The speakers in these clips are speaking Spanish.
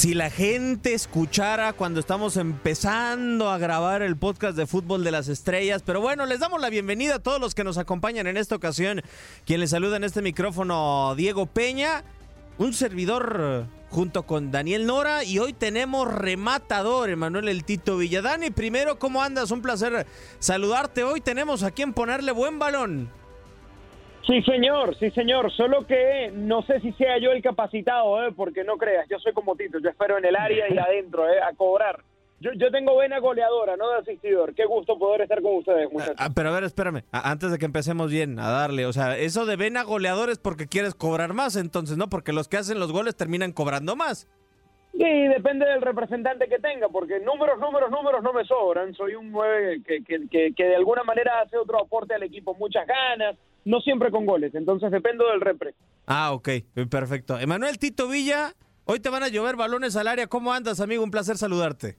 Si la gente escuchara cuando estamos empezando a grabar el podcast de Fútbol de las Estrellas, pero bueno, les damos la bienvenida a todos los que nos acompañan en esta ocasión. Quien les saluda en este micrófono, Diego Peña, un servidor junto con Daniel Nora y hoy tenemos rematador, Emanuel El Tito Villadani. Primero, ¿cómo andas? Un placer saludarte. Hoy tenemos a quien ponerle buen balón. Sí, señor, sí, señor. Solo que no sé si sea yo el capacitado, ¿eh? porque no creas, yo soy como Tito, yo espero en el área y adentro, ¿eh? a cobrar. Yo, yo tengo vena goleadora, no de asistidor. Qué gusto poder estar con ustedes, muchachos. Ah, pero a ver, espérame, a- antes de que empecemos bien a darle, o sea, eso de vena goleador es porque quieres cobrar más, entonces, ¿no? Porque los que hacen los goles terminan cobrando más. Sí, depende del representante que tenga, porque números, números, números no me sobran. Soy un 9 que, que, que, que de alguna manera hace otro aporte al equipo, muchas ganas, no siempre con goles. Entonces dependo del repre. Ah, ok, perfecto. Emanuel Tito Villa, hoy te van a llover balones al área. ¿Cómo andas, amigo? Un placer saludarte.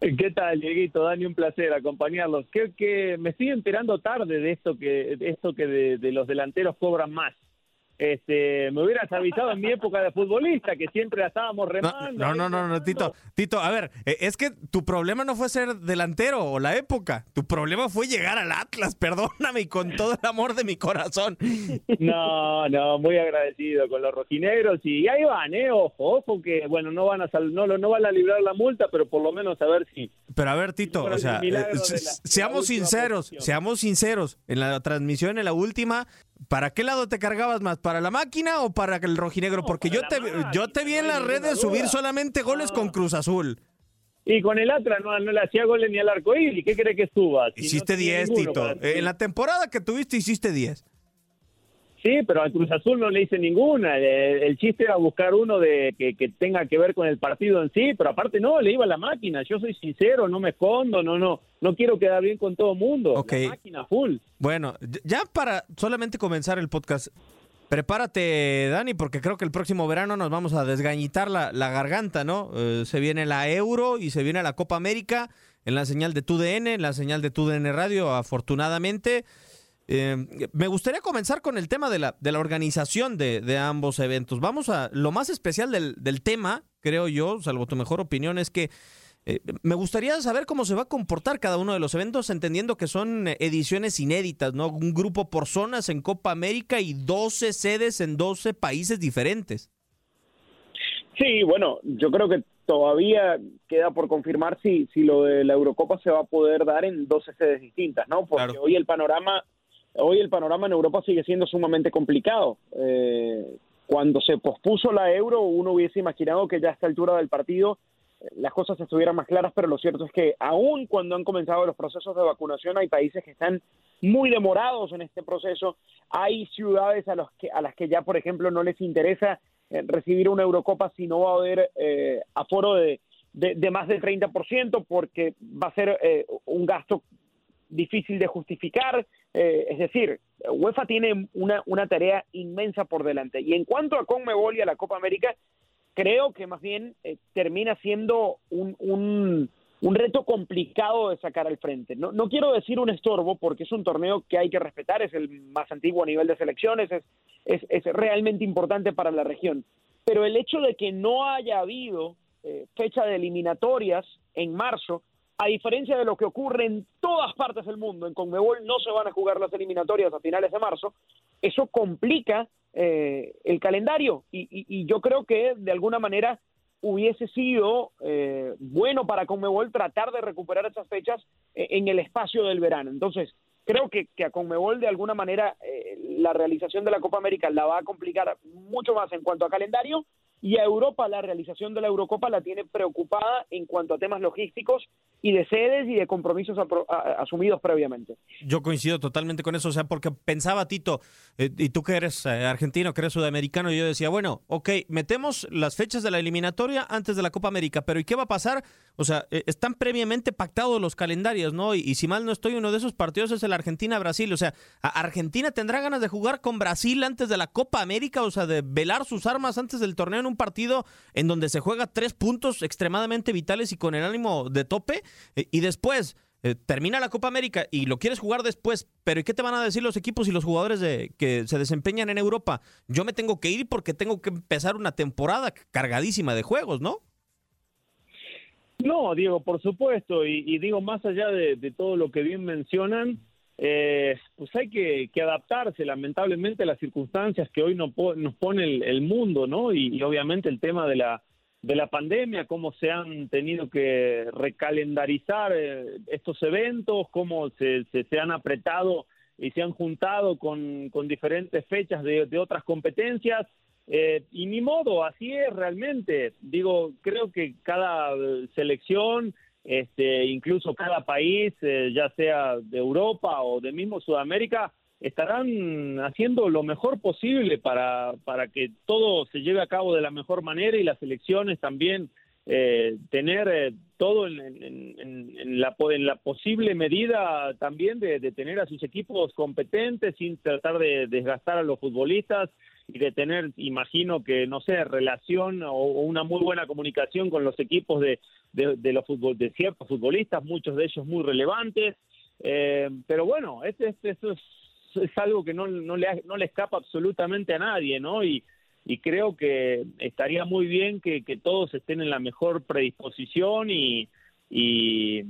¿Qué tal, Dieguito? Dani, un placer acompañarlos. Creo que me estoy enterando tarde de esto que de esto que de, de los delanteros cobran más. Este, me hubieras avisado en mi época de futbolista que siempre la estábamos remando. no, no, no, no, Tito, Tito, a ver, eh, es que tu problema no fue ser delantero o la época, tu problema fue llegar al Atlas, perdóname, y con todo el amor de mi corazón. No, no, muy agradecido con los rojinegros y ahí van, eh, ojo, ojo que bueno, no van a sal- no, no van a librar la multa, pero por lo menos a ver si Pero a ver, Tito, o sea, eh, la- seamos sinceros, posición. seamos sinceros. En la transmisión, en la última, ¿para qué lado te cargabas más? ¿Para la máquina o para el rojinegro? No, Porque yo te, máquina, yo te vi en las redes subir solamente goles No. con Cruz Azul. y con el Atlas no, no le hacía goles ni al arco iris, ¿qué cree que suba? Si Hiciste tenía 10, ninguno Tito. En la temporada que tuviste hiciste 10. Sí, pero al Cruz Azul no le hice ninguna. El, el chiste era buscar uno de que, que tenga que ver con el partido en sí, pero aparte no, le iba a la máquina. Yo soy sincero, no me escondo, no, no, no quiero quedar bien con todo mundo. Ok. La máquina full. Bueno, ya para solamente comenzar el podcast, prepárate, Dani, porque creo que el próximo verano nos vamos a desgañitar la, la garganta, ¿no? Eh, se viene la Euro y se viene la Copa América en la señal de TUDN, en la señal de TUDN Radio, afortunadamente. Eh, me gustaría comenzar con el tema de la, de la organización de, de ambos eventos. Vamos a lo más especial del, del tema, creo yo, salvo tu mejor opinión, es que eh, me gustaría saber cómo se va a comportar cada uno de los eventos, entendiendo que son eh, ediciones inéditas, ¿no? Un grupo por zonas en Copa América y 12 sedes en 12 países diferentes. Sí, bueno, yo creo que todavía queda por confirmar si, si lo de la Eurocopa se va a poder dar en 12 sedes distintas, ¿no? Porque Claro. hoy el panorama hoy el panorama en Europa sigue siendo sumamente complicado. Eh, cuando se pospuso la Euro, uno hubiese imaginado que ya a esta altura del partido eh, las cosas estuvieran más claras, pero lo cierto es que aún cuando han comenzado los procesos de vacunación hay países que están muy demorados en este proceso. Hay ciudades a, los que, a las que ya, por ejemplo, no les interesa eh, recibir una Eurocopa si no va a haber eh, aforo de, de, más del 30% porque va a ser eh, un gasto difícil de justificar. eh, es decir, UEFA tiene una, una tarea inmensa por delante. Y en cuanto a Conmebol y a la Copa América, creo que más bien eh, termina siendo un, un, un reto complicado de sacar al frente. No, no quiero decir un estorbo porque es un torneo que hay que respetar, es el más antiguo a nivel de selecciones, es, es, es realmente importante para la región. Pero el hecho de que no haya habido eh, fecha de eliminatorias en marzo, a diferencia de lo que ocurre en todas partes del mundo, en Conmebol no se van a jugar las eliminatorias a finales de marzo, eso complica eh, el calendario y, y- y yo creo que de alguna manera hubiese sido eh, bueno para Conmebol tratar de recuperar esas fechas eh, en el espacio del verano. Entonces, creo que, a Conmebol de alguna manera eh, la realización de la Copa América la va a complicar mucho más en cuanto a calendario, y a Europa la realización de la Eurocopa la tiene preocupada en cuanto a temas logísticos y de sedes y de compromisos asumidos previamente. Yo coincido totalmente con eso, o sea, porque pensaba Tito, eh, y tú que eres eh, argentino, que eres sudamericano, y yo decía, bueno, ok, metemos las fechas de la eliminatoria antes de la Copa América, pero ¿y qué va a pasar? O sea, eh, están previamente pactados los calendarios, ¿no? Y, si mal no estoy, uno de esos partidos es el Argentina-Brasil, o sea, ¿Argentina tendrá ganas de jugar con Brasil antes de la Copa América? O sea, de velar sus armas antes del torneo un partido en donde se juega tres puntos extremadamente vitales y con el ánimo de tope, eh, y después eh, termina la Copa América y lo quieres jugar después, pero ¿y qué te van a decir los equipos y los jugadores de, que se desempeñan en Europa? Yo me tengo que ir porque tengo que empezar una temporada cargadísima de juegos, ¿no? No, Diego, por supuesto, y, digo, más allá de, todo lo que bien mencionan, eh, pues hay que, adaptarse lamentablemente a las circunstancias que hoy nos pone el, mundo, ¿no? Y, obviamente el tema de la, de la pandemia, cómo se han tenido que recalendarizar eh, estos eventos, cómo se, se, han apretado y se han juntado con, con diferentes fechas de, de otras competencias. Eh, y ni modo, así es realmente. Digo, creo que cada selección este, incluso cada país, eh, ya sea de Europa o de mismo Sudamérica, estarán haciendo lo mejor posible para, para que todo se lleve a cabo de la mejor manera y las elecciones también eh, tener eh, todo en, en la posible medida también de, tener a sus equipos competentes sin tratar de desgastar a los futbolistas y de tener, imagino que, no sé, relación o, una muy buena comunicación con los equipos de, de, los fútbol, de ciertos futbolistas, muchos de ellos muy relevantes. Eh, pero bueno, este, este, es, es, algo que no, no, le, no le escapa absolutamente a nadie, ¿no? Y, y creo que estaría muy bien que, que todos estén en la mejor predisposición y, y,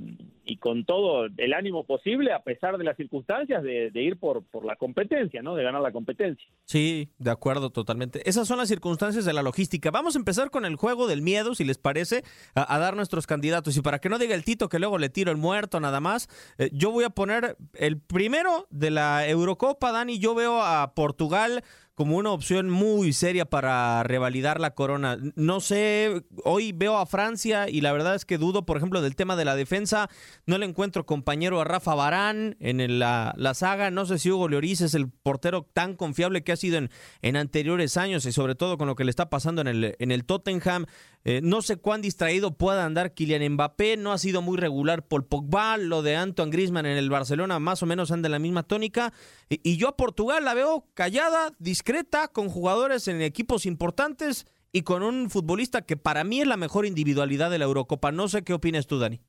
con todo el ánimo posible, a pesar de las circunstancias, de, ir por, por la competencia, ¿no? De ganar la competencia. Sí, de acuerdo, totalmente. Esas son las circunstancias de la logística. Vamos a empezar con el juego del miedo, si les parece, a, dar nuestros candidatos. Y para que no diga el Tito que luego le tiro el muerto nada más, eh, yo voy a poner el primero de la Eurocopa, Dani. Yo veo a Portugal como una opción muy seria para revalidar la corona. No sé, hoy veo a Francia y la verdad es que dudo, por ejemplo, del tema de la defensa. No le encuentro compañero a Rafa Barán en la, saga. No sé si Hugo Lloris es el portero tan confiable que ha sido en, anteriores años y sobre todo con lo que le está pasando en el, en el Tottenham. Eh, no sé cuán distraído pueda andar Kylian Mbappé. No ha sido muy regular Paul Pogba. Lo de Antoine Griezmann en el Barcelona más o menos anda en la misma tónica. Y, y yo a Portugal la veo callada, discreta con jugadores en equipos importantes y con un futbolista que para mí es la mejor individualidad de la Eurocopa. No sé qué opinas tú, Dani.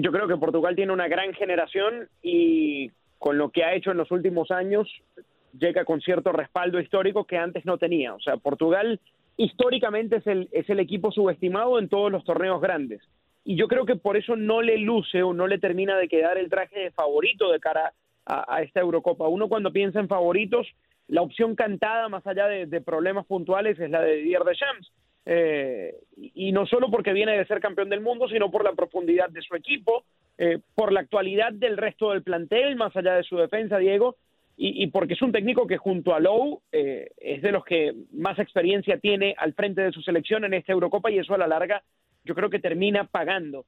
Yo creo que Portugal tiene una gran generación y con lo que ha hecho en los últimos años llega con cierto respaldo histórico que antes no tenía. O sea, Portugal históricamente es el, es el equipo subestimado en todos los torneos grandes. Y yo creo que por eso no le luce o no le termina de quedar el traje de favorito de cara a, esta Eurocopa. Uno cuando piensa en favoritos la opción cantada, más allá de, problemas puntuales, es la de Didier Deschamps. Eh, y no solo porque viene de ser campeón del mundo, sino por la profundidad de su equipo, eh, por la actualidad del resto del plantel, más allá de su defensa, Diego, y, porque es un técnico que junto a Lowe eh, es de los que más experiencia tiene al frente de su selección en esta Eurocopa y eso a la larga yo creo que termina pagando.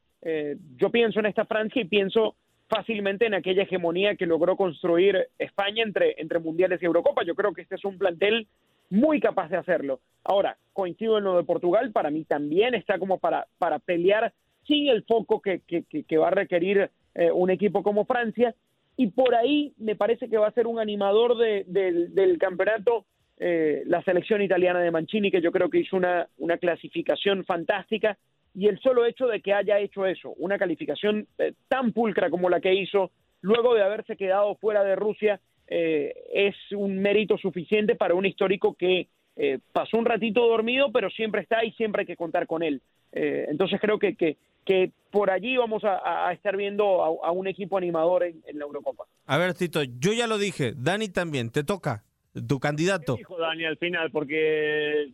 yo pienso en esta Francia y pienso fácilmente en aquella hegemonía que logró construir España entre, entre Mundiales y Eurocopa. Yo creo que este es un plantel muy capaz de hacerlo. Ahora, coincido en lo de Portugal, para mí también está como para, para pelear sin el foco que, que, va a requerir eh, un equipo como Francia. Y por ahí me parece que va a ser un animador del campeonato eh, la selección italiana de Mancini, que yo creo que hizo una, una clasificación fantástica y el solo hecho de que haya hecho eso, una calificación eh, tan pulcra como la que hizo, luego de haberse quedado fuera de Rusia, eh, es un mérito suficiente para un histórico que eh, pasó un ratito dormido, pero siempre está y siempre hay que contar con él. entonces creo que, que, que, por allí vamos a, estar viendo a, un equipo animador en, en la Eurocopa. A ver, Tito, yo ya lo dije, Dani también, te toca tu candidato. ¿Qué dijo Dani al final? Porque.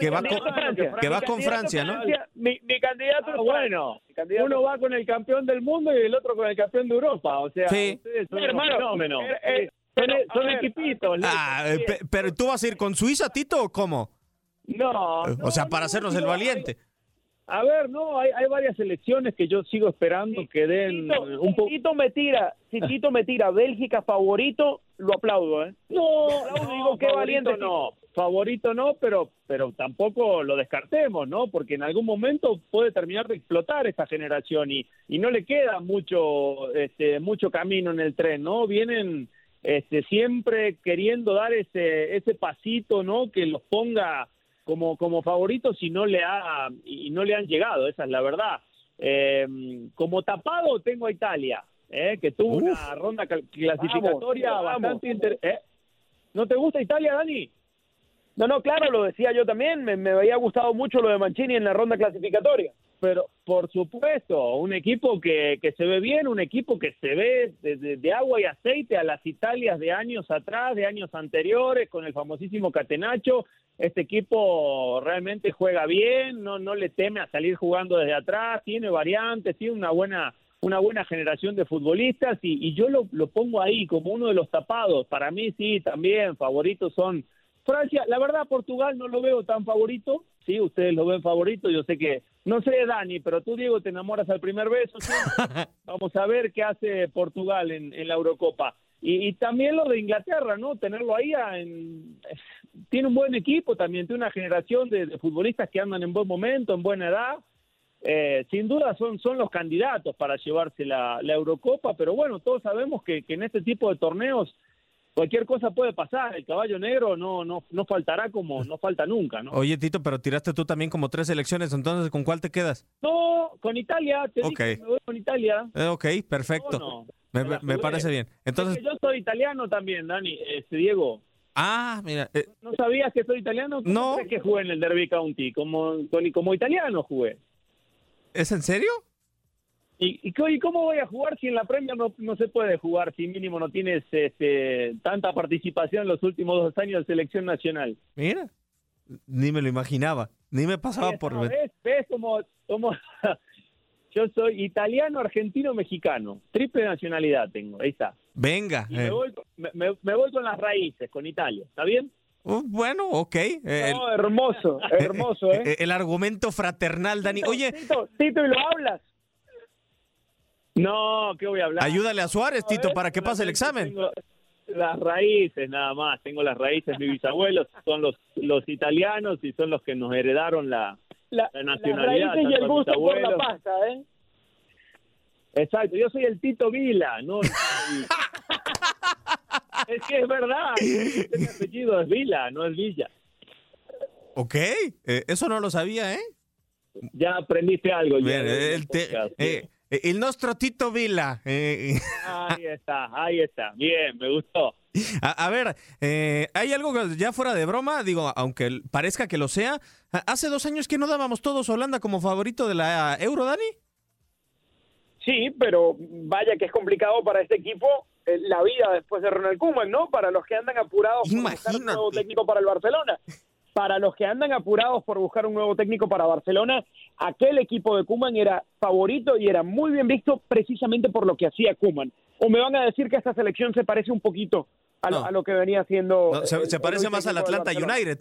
que, va, con, Francia, que va con Francia, ¿no? Mi, candidato ah, es bueno. Uno va con el campeón del mundo y el otro con el campeón de Europa. O sea, sí. son fenómenos. Eh, eh, son, equipitos. Ah, pero tú vas a ir con Suiza, Tito, o cómo? No. O sea, no, para no, hacernos el valiente. A ver, no, hay, hay varias selecciones que yo sigo esperando que den Tito, un poco. si Tito me tira, si Tito me tira Bélgica favorito, lo aplaudo, ¿eh? No, Aplaudo, no, digo, qué valiente no, favorito no, pero pero tampoco lo descartemos, ¿no? Porque en algún momento puede terminar de explotar esta generación y y no le queda mucho este mucho camino en el tren, ¿no? Vienen este siempre queriendo dar ese ese pasito, ¿no? Que los ponga como como favoritos y no le ha y no le han llegado, esa es la verdad. Eh, como tapado tengo a Italia, ¿eh? que tuvo una ronda clasificatoria Vamos, bastante inter- ¿eh? ¿No te gusta Italia, Dani? No, no, claro, lo decía yo también. Me, me había gustado mucho lo de Mancini en la ronda clasificatoria. Pero por supuesto, un equipo que, que se ve bien, un equipo que se ve de, agua y aceite a las Italias de años atrás, de años anteriores, con el famosísimo Catenacho. Este equipo realmente juega bien, no, no le teme a salir jugando desde atrás, tiene variantes, tiene una buena una buena generación de futbolistas y, y yo lo, lo pongo ahí como uno de los tapados. Para mí sí, también favoritos son Francia. La verdad, Portugal no lo veo tan favorito. Sí, ustedes lo ven favorito. Yo sé que, no sé, Dani, pero tú, Diego, te enamoras al primer beso. ¿sí? Vamos a ver qué hace Portugal en, en la Eurocopa. Y, y también lo de Inglaterra, ¿no? Tenerlo ahí en- tiene un buen equipo también, tiene una generación de, de futbolistas que andan en buen momento, en buena edad. Eh, sin duda son, son los candidatos para llevarse la, la Eurocopa, pero bueno, todos sabemos que, que en este tipo de torneos cualquier cosa puede pasar. El caballo negro no, no, no faltará como no falta nunca, ¿no? Oye, Tito, pero tiraste tú también como tres selecciones, entonces, ¿con cuál te quedas? No, con Italia, te Ok. dije que me voy con Italia. Eh, ok, perfecto. No, no, me, parece bien. Entonces, Es que yo soy italiano también, Dani, este, Diego. ah, mira, eh, ¿No sabías que soy italiano? ¿Cómo No. crees que jugué en el Derby County? Como, como italiano jugué. ¿es en serio? ¿Y, cómo voy a jugar si en la Premier no, no se puede jugar si mínimo no tienes este, tanta participación en los últimos dos años de selección nacional? Mira, ni me lo imaginaba, ni me pasaba Ahí por... ¿Ves? ¿Ves cómo, cómo- yo soy italiano, argentino, mexicano? Triple nacionalidad tengo, ahí está. Venga. Y me, eh, voy, me, me- me voy con las raíces, con Italia, ¿está bien? uh, bueno, ok. eh, No, hermoso, hermoso, ¿eh? eh, el argumento fraternal, Dani. Oye, Tito, Tito, ¿y lo hablas? No, ¿qué voy a hablar? ayúdale a Suárez, Tito, para que pase el examen. tengo Las raíces, nada más. Tengo las raíces. Mis bisabuelos son los, los italianos y son los que nos heredaron la, La, La las nacionalidad, raíces y el gusto por la bisabuelos. pasta, ¿eh? Exacto, yo soy el Tito Vila, no el- Es que es verdad, mi apellido es Vila, no es Villa. Ok, eh, eso no lo sabía, ¿eh? Ya aprendiste algo. Bien, en el el, te- podcast, eh, eh, el nuestro Tito Vila. eh, Ahí está, ahí está. Bien, me gustó. a, a ver, eh, hay algo que ya fuera de broma, digo, aunque parezca que lo sea. Hace dos años que no dábamos todos Holanda como favorito de la Euro, Dani. Sí, pero vaya que es complicado para este equipo eh, la vida después de Ronald Koeman, ¿no? Para los que andan apurados por buscar un nuevo Imagínate. técnico para el Barcelona. Para los que andan apurados por buscar un nuevo técnico para Barcelona, aquel equipo de Koeman era favorito y era muy bien visto precisamente por lo que hacía Koeman. O me van a decir que esta selección se parece un poquito a lo, a lo que venía haciendo. No, se, el- se el parece más al Atlanta United.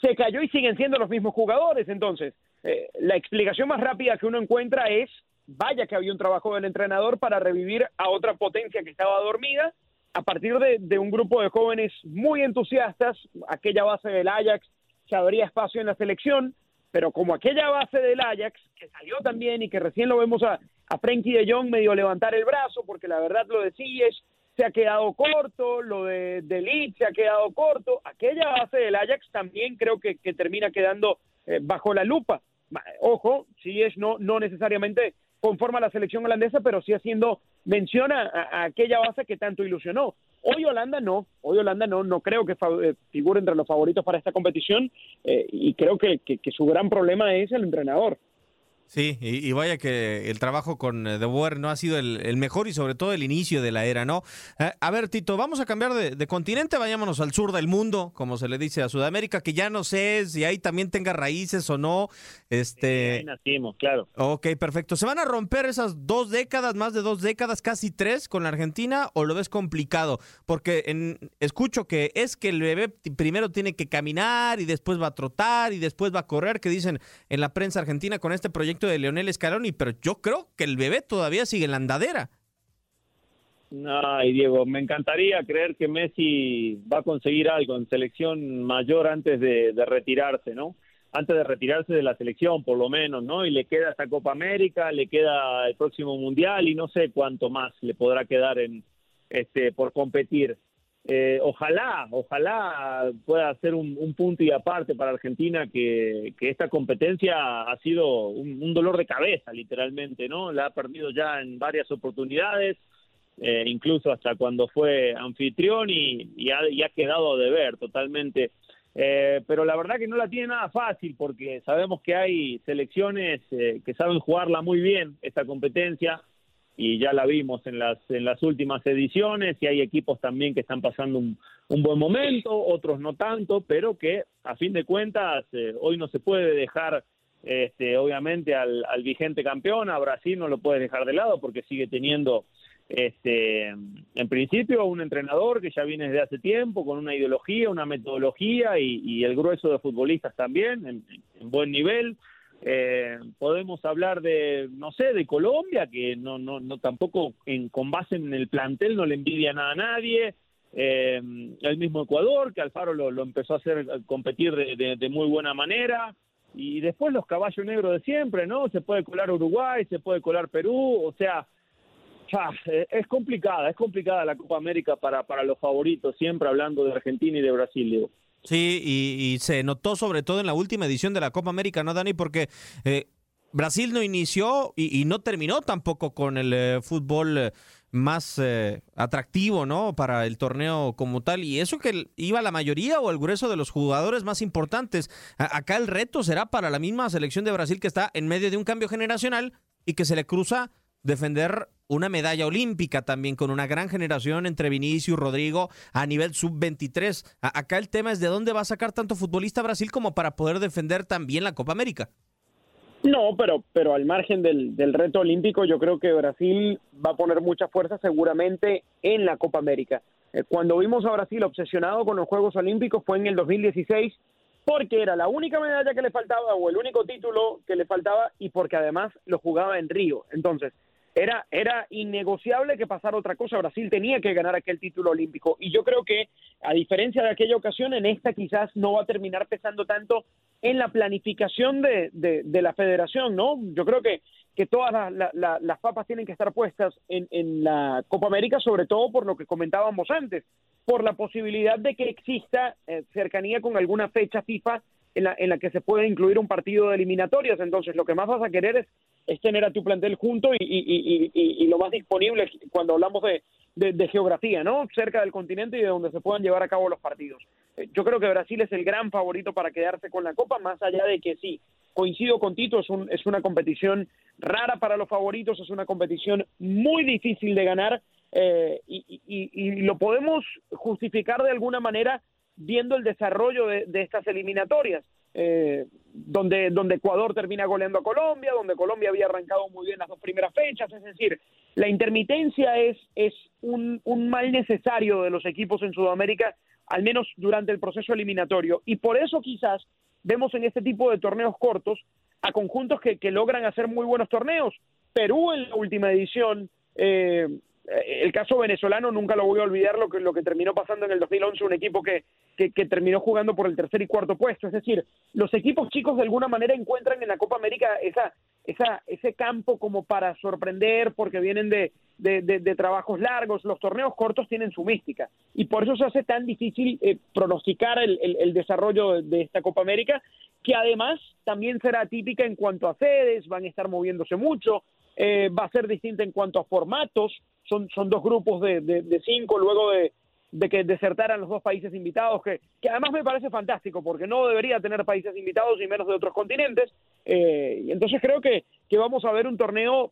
se cayó y siguen siendo los mismos jugadores. Entonces, eh, la explicación más rápida que uno encuentra es, vaya que había un trabajo del entrenador para revivir a otra potencia que estaba dormida a partir de, de un grupo de jóvenes muy entusiastas, aquella base del Ajax que abría espacio en la selección, pero como aquella base del Ajax, que salió también y que recién lo vemos a, a de Jong medio levantar el brazo, porque la verdad lo de se ha quedado corto, lo de, de Ligt se ha quedado corto, aquella base del Ajax también creo que, termina quedando eh, bajo la lupa. Ojo, Silles no, no necesariamente conforma la selección holandesa, pero sí haciendo mención a, aquella base que tanto ilusionó. Hoy Holanda no, hoy Holanda no, no creo que eh, figure entre los favoritos para esta competición eh, y creo que su gran problema es el entrenador. Sí, y, vaya que el trabajo con eh, De Boer no ha sido el, mejor y sobre todo el inicio de la era, ¿no? Eh, a ver, Tito, vamos a cambiar de, continente, vayámonos al sur del mundo, como se le dice a Sudamérica, que ya no sé si ahí también tenga raíces o no. Este... ahí nacimos, claro. Ok, perfecto. ¿Se van a romper esas dos décadas, más de dos décadas, casi tres con la Argentina o lo ves complicado? Porque en, escucho que es que el bebé primero tiene que caminar y después va a trotar y después va a correr, que dicen en la prensa argentina con este proyecto de Leonel Scaloni, pero yo creo que el bebé todavía sigue en la andadera. Ay, Diego, me encantaría creer que Messi va a conseguir algo en selección mayor antes de, retirarse, ¿no? Antes de retirarse de la selección, por lo menos, ¿no? Y le queda esta Copa América, le queda el próximo Mundial y no sé cuánto más le podrá quedar en este por competir. Eh, ojalá, ojalá pueda ser un, punto y aparte para Argentina que, esta competencia ha sido un, dolor de cabeza, literalmente, ¿no? La ha perdido ya en varias oportunidades, eh, incluso hasta cuando fue anfitrión y, ha, quedado de ver totalmente. Eh, pero la verdad que no la tiene nada fácil porque sabemos que hay selecciones que saben jugarla muy bien, esta competencia y ya la vimos en las, en las últimas ediciones y hay equipos también que están pasando un, buen momento, otros no tanto, pero que a fin de cuentas eh, hoy no se puede dejar este, obviamente al, al, vigente campeón, a Brasil no lo puede dejar de lado porque sigue teniendo este, en principio un entrenador que ya viene desde hace tiempo con una ideología, una metodología y, el grueso de futbolistas también en buen nivel eh, podemos hablar de, no sé, de Colombia, que no, no, no tampoco en, con base en el plantel no le envidia nada a nadie. Eh, el mismo Ecuador, que Alfaro lo, empezó a hacer competir de, muy buena manera. Y después los caballos negros de siempre, ¿no? Se puede colar Uruguay, se puede colar Perú, o sea, eh, es complicada, es complicada la Copa América para, para los favoritos, siempre hablando de Argentina y de Brasil, digo. Sí, y, se notó sobre todo en la última edición de la Copa América, ¿no, Dani? Porque eh, Brasil no inició y, no terminó tampoco con el eh, fútbol eh, más atractivo, ¿no? Para el torneo como tal. Y eso que iba la mayoría o el grueso de los jugadores más importantes. acá el reto será para la misma selección de Brasil que está en medio de un cambio generacional y que se le cruza defender una medalla olímpica también con una gran generación entre Vinicius y Rodrigo a nivel sub-23. Acá el tema es de dónde va a sacar tanto futbolista Brasil como para poder defender también la Copa América. No, pero, pero al margen del, del reto olímpico, yo creo que Brasil va a poner mucha fuerza seguramente en la Copa América. Eh, cuando vimos a Brasil obsesionado con los Juegos Olímpicos fue en el 2016 porque era la única medalla que le faltaba o el único título que le faltaba y porque además lo jugaba en Río. Entonces, era, era innegociable que pasara otra cosa. Brasil tenía que ganar aquel título olímpico. Y yo creo que, a diferencia de aquella ocasión, en esta quizás no va a terminar pesando tanto en la planificación de, de, la federación, ¿no? Yo creo que, que todas las papas tienen que estar puestas en, en la Copa América, sobre todo por lo que comentábamos antes, por la posibilidad de que exista eh, cercanía con alguna fecha FIFA en la, en la que se puede incluir un partido de eliminatorias. Entonces, lo que más vas a querer es, es tener a tu plantel junto y, y, lo más disponible cuando hablamos de, geografía, ¿no? Cerca del continente y de donde se puedan llevar a cabo los partidos. Eh, yo creo que Brasil es el gran favorito para quedarse con la Copa, más allá de que sí, coincido con Tito, es, un, es una competición rara para los favoritos, es una competición muy difícil de ganar eh, y, lo podemos justificar de alguna manera viendo el desarrollo de, estas eliminatorias, eh, donde, donde Ecuador termina goleando a Colombia, donde Colombia había arrancado muy bien las dos primeras fechas, es decir, la intermitencia es, es un, un mal necesario de los equipos en Sudamérica, al menos durante el proceso eliminatorio, y por eso quizás vemos en este tipo de torneos cortos a conjuntos que, que logran hacer muy buenos torneos. Perú en la última edición eh, el caso venezolano nunca lo voy a olvidar lo que, lo que terminó pasando en el 2011, un equipo que, que, terminó jugando por el tercer y cuarto puesto. Es decir, los equipos chicos de alguna manera encuentran en la Copa América esa, esa, ese campo como para sorprender porque vienen de, de, trabajos largos. Los torneos cortos tienen su mística y por eso se hace tan difícil eh, pronosticar el, el, desarrollo de esta Copa América, que además también será típica en cuanto a sedes, van a estar moviéndose mucho. Eh, va a ser distinta en cuanto a formatos, son, son dos grupos de, de, cinco luego de, de que desertaran los dos países invitados, que, que además me parece fantástico, porque no debería tener países invitados y menos de otros continentes. Eh, y entonces creo que, que vamos a ver un torneo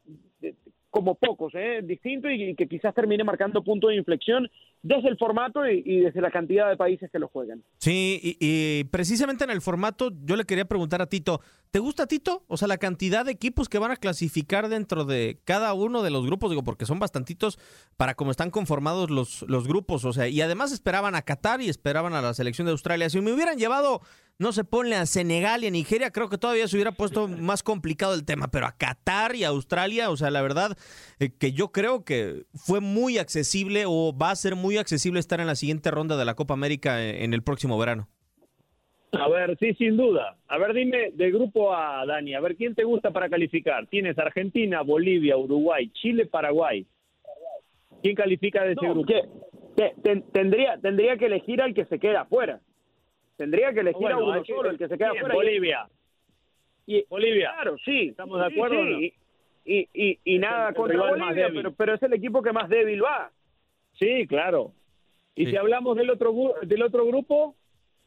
como pocos, ¿eh? distinto y, que quizás termine marcando punto de inflexión desde el formato y, desde la cantidad de países que lo juegan. Sí, y, precisamente en el formato yo le quería preguntar a Tito, ¿te gusta Tito? O sea, la cantidad de equipos que van a clasificar dentro de cada uno de los grupos, digo, porque son bastantitos para cómo están conformados los, los grupos, o sea, y además esperaban a Qatar y esperaban a la selección de Australia. Si me hubieran llevado no se pone a Senegal y a Nigeria, creo que todavía se hubiera puesto más complicado el tema, pero a Qatar y a Australia, o sea, la verdad eh, que yo creo que fue muy accesible o va a ser muy accesible estar en la siguiente ronda de la Copa América en, en el próximo verano. A ver, sí, sin duda. A ver, dime del grupo A, Dani, a ver, ¿quién te gusta para calificar? Tienes Argentina, Bolivia, Uruguay, Chile, Paraguay. ¿Quién califica de ese grupo? tendría, tendría que elegir al que se queda afuera. Tendría que elegir a uno solo, el que se queda fuera. Bolivia. Y, Bolivia. Claro, sí. ¿Estamos de acuerdo? Sí, Y, y, y, nada contra Bolivia, pero, pero es el equipo que más débil va. Sí, claro. Y si hablamos del otro del otro grupo,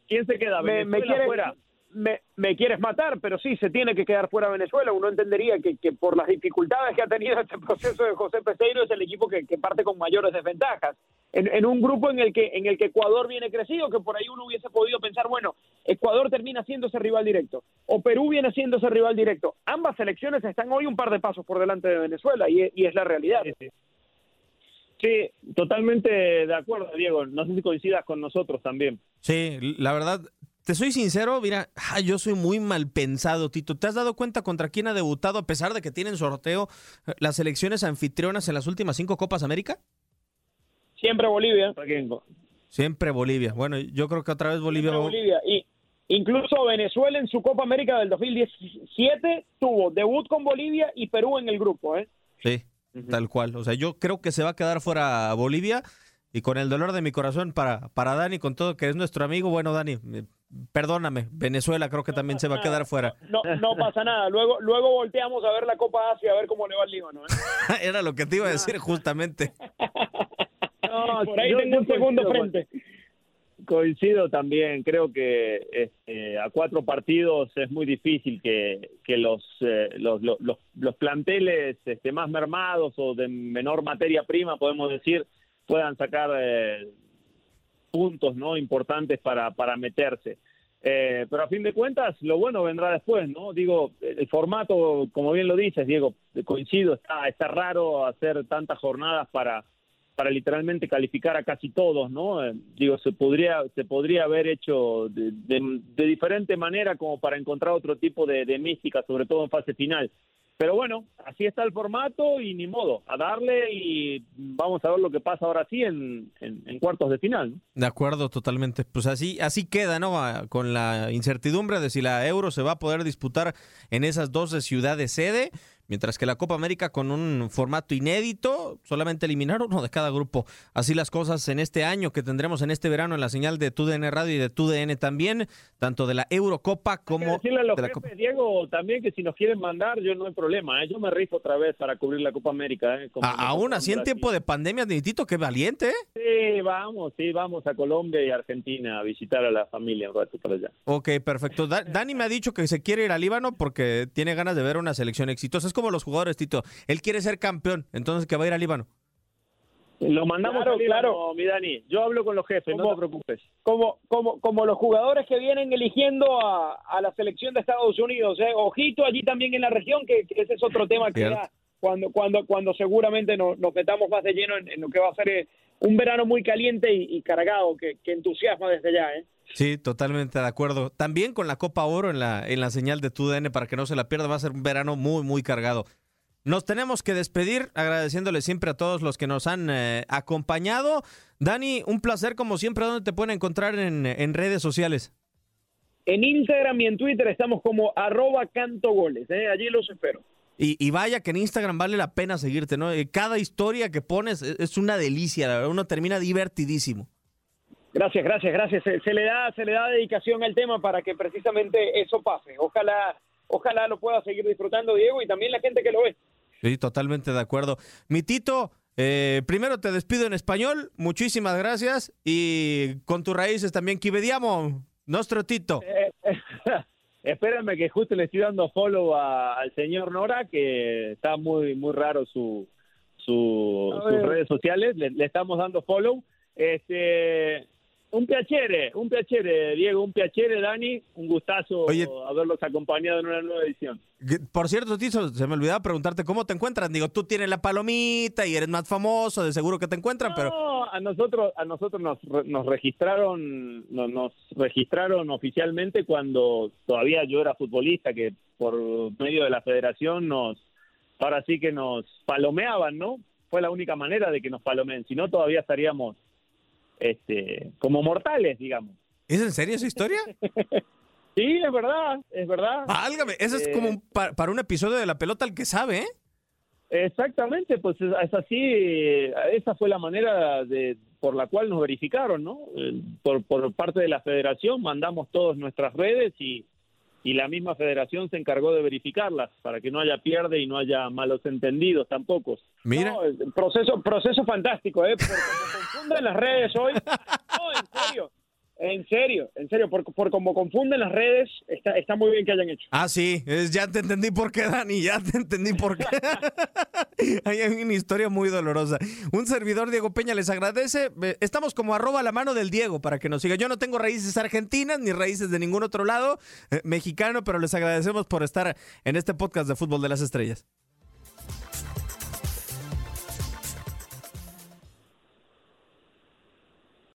¿quién se queda? Me, me fuera me, me, quieres matar, pero sí, se tiene que quedar fuera Venezuela. Uno entendería que, que, por las dificultades que ha tenido este proceso de José Peseiro es el equipo que, que parte con mayores desventajas. En, en, un grupo en el que en el que Ecuador viene crecido, que por ahí uno hubiese podido pensar, bueno, Ecuador termina siendo ese rival directo, o Perú viene siendo ese rival directo. Ambas selecciones están hoy un par de pasos por delante de Venezuela y, y es la realidad. Sí, sí, totalmente de acuerdo, Diego. No sé si coincidas con nosotros también. Sí, la verdad, te soy sincero, mira, yo soy muy mal pensado, Tito. ¿Te has dado cuenta contra quién ha debutado, a pesar de que tienen sorteo, eh, las selecciones anfitrionas en las últimas cinco Copas América? Siempre Bolivia. Siempre Bolivia. Bueno, yo creo que otra vez Bolivia. Siempre Bolivia. Y incluso Venezuela en su Copa América del 2017 tuvo debut con Bolivia y Perú en el grupo, ¿eh? Sí, tal cual. O sea, yo creo que se va a quedar fuera Bolivia y con el dolor de mi corazón para, para Dani, con todo que es nuestro amigo. Bueno, Dani, perdóname, Venezuela creo que también se va a quedar fuera. No, no pasa nada. Luego, luego volteamos a ver la Copa Asia a ver cómo le va al Líbano. ¿eh? Era lo que te iba a decir justamente. no, por ahí tengo un segundo frente. Coincido también, creo que este, a cuatro partidos es muy difícil que, que los, eh, los, los, los, planteles este, más mermados o de menor materia prima, podemos decir, puedan sacar eh, puntos no importantes para, para meterse. Eh, pero a fin de cuentas, lo bueno vendrá después, ¿no? Digo, el formato, como bien lo dices, Diego, coincido, está, está raro hacer tantas jornadas para, para literalmente calificar a casi todos, ¿no? Eh, digo, se podría, se podría haber hecho de, de, diferente manera como para encontrar otro tipo de, de mística, sobre todo en fase final. Pero bueno, así está el formato y ni modo, a darle y vamos a ver lo que pasa ahora sí en, en, cuartos de final. De acuerdo, totalmente. Pues así, así queda, ¿no? Con la incertidumbre de si la Euro se va a poder disputar en esas 12 ciudades sede Mientras que la Copa América con un formato inédito, solamente eliminar uno de cada grupo. Así las cosas en este año que tendremos en este verano en la señal de TUDN Radio y de TUDN también, tanto de la Eurocopa como decirle a los de la Copa. Diego, también que si nos quieren mandar, yo no hay problema, ¿eh? yo me rifo otra vez para cubrir la Copa América. ¿eh? aún así en tiempo de pandemia, Tito, qué valiente. ¿eh? Sí, vamos, sí, vamos a Colombia y Argentina a visitar a la familia un rato para allá. Ok, perfecto. Dani me ha dicho que se quiere ir a Líbano porque tiene ganas de ver una selección exitosa como los jugadores, Tito. Él quiere ser campeón, entonces que va a ir a Líbano. Lo mandamos claro, claro. mi Dani. Yo hablo con los jefes, no te preocupes. Como, como, como los jugadores que vienen eligiendo a, a la selección de Estados Unidos. ¿eh? Ojito allí también en la región, que, ese es otro tema que cuando, cuando, cuando seguramente nos, metamos más de lleno en, lo que va a ser eh, un verano muy caliente y, cargado, que, que, entusiasma desde ya. ¿eh? Sí, totalmente de acuerdo. También con la Copa Oro en la, en la señal de TUDN para que no se la pierda, va a ser un verano muy, muy cargado. Nos tenemos que despedir agradeciéndole siempre a todos los que nos han eh, acompañado. Dani, un placer como siempre. ¿Dónde te pueden encontrar en, en, redes sociales? En Instagram y en Twitter estamos como arroba cantogoles. ¿eh? Allí los espero. Y, y, vaya que en Instagram vale la pena seguirte, ¿no? Eh, cada historia que pones es una delicia, la verdad. Uno termina divertidísimo. Gracias, gracias, gracias. Se, le da, se le da dedicación al tema para que precisamente eso pase. Ojalá, ojalá lo pueda seguir disfrutando Diego y también la gente que lo ve. Sí, totalmente de acuerdo. Mi Tito, Eh, primero te despido en español, muchísimas gracias. Y con tus raíces también, que vediamo, nuestro Tito. Eh, espérame que justo le estoy dando follow a- al señor Nora, que está muy muy raro su, su- sus redes sociales. Le, le estamos dando follow. Este, un piacere, un piacere, Diego, un piacere, Dani. Un gustazo Oye. haberlos acompañado en una nueva edición. Por cierto, Tito, se me olvidaba preguntarte cómo te encuentran. Digo, tú tienes la palomita y eres más famoso, de seguro que te encuentran, pero No, a nosotros, a nosotros nos, nos registraron, no- nos registraron oficialmente cuando todavía yo era futbolista, que por medio de la federación nos, ahora sí que nos palomeaban, ¿no? Fue la única manera de que nos palomeen, si no todavía estaríamos, este, como mortales, digamos. ¿es en serio esa historia? Sí, es verdad, es verdad. Válgame, eso es Eh, como un pa- para un episodio de la pelota al que sabe, ¿eh? Exactamente, pues es, es así, eh, esa fue la manera de por la cual nos verificaron, ¿no? Eh, Por, por parte de la federación mandamos todas nuestras redes y, y la misma federación se encargó de verificarlas para que no haya pierde y no haya malos entendidos tampoco. Mira. No, proceso, proceso fantástico, ¿eh? Por como confunden las redes hoy. No, en serio. En serio, en serio. Por, por como confunden las redes, está, está muy bien que hayan hecho. Ah, sí, ya te entendí por qué, Dani, ya te entendí por qué. Hay una historia muy dolorosa. Un servidor, Diego Peña, les agradece. Estamos como arroba la mano del Diego para que nos siga. Yo no tengo raíces argentinas ni raíces de ningún otro lado eh, mexicano, pero les agradecemos por estar en este podcast de Fútbol de las Estrellas.